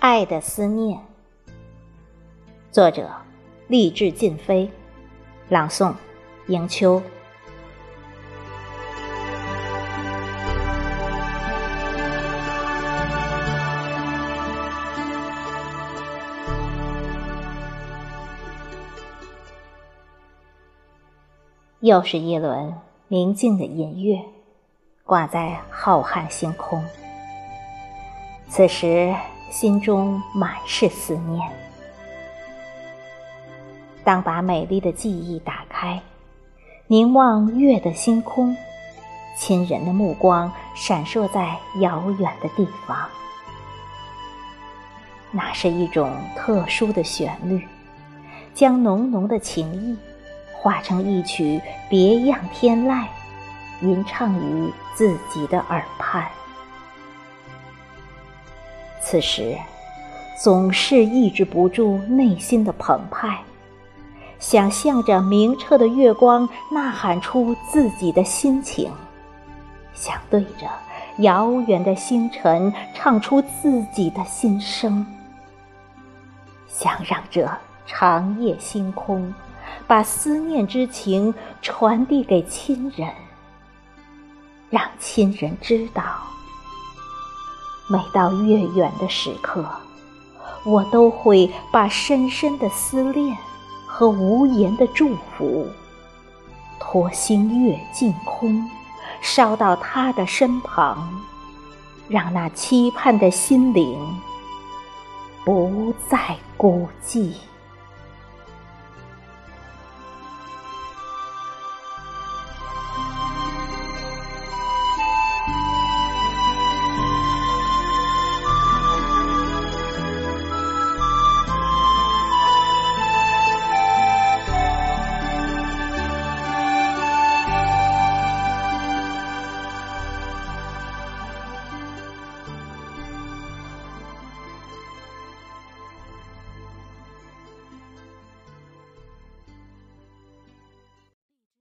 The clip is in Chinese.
爱的思念，作者：励志尽飞，朗诵：迎秋。又是一轮明净的银月，挂在浩瀚星空。此时。心中满是思念。当把美丽的记忆打开，凝望月的星空，亲人的目光闪烁在遥远的地方。那是一种特殊的旋律，将浓浓的情意化成一曲别样天籁，吟唱于自己的耳畔。此时，总是抑制不住内心的澎湃，想向着明澈的月光呐喊出自己的心情，想对着遥远的星辰唱出自己的心声，想让这长夜星空把思念之情传递给亲人，让亲人知道。每到月圆的时刻，我都会把深深的思念和无言的祝福，托星月净空，烧到他的身旁，让那期盼的心灵不再孤寂。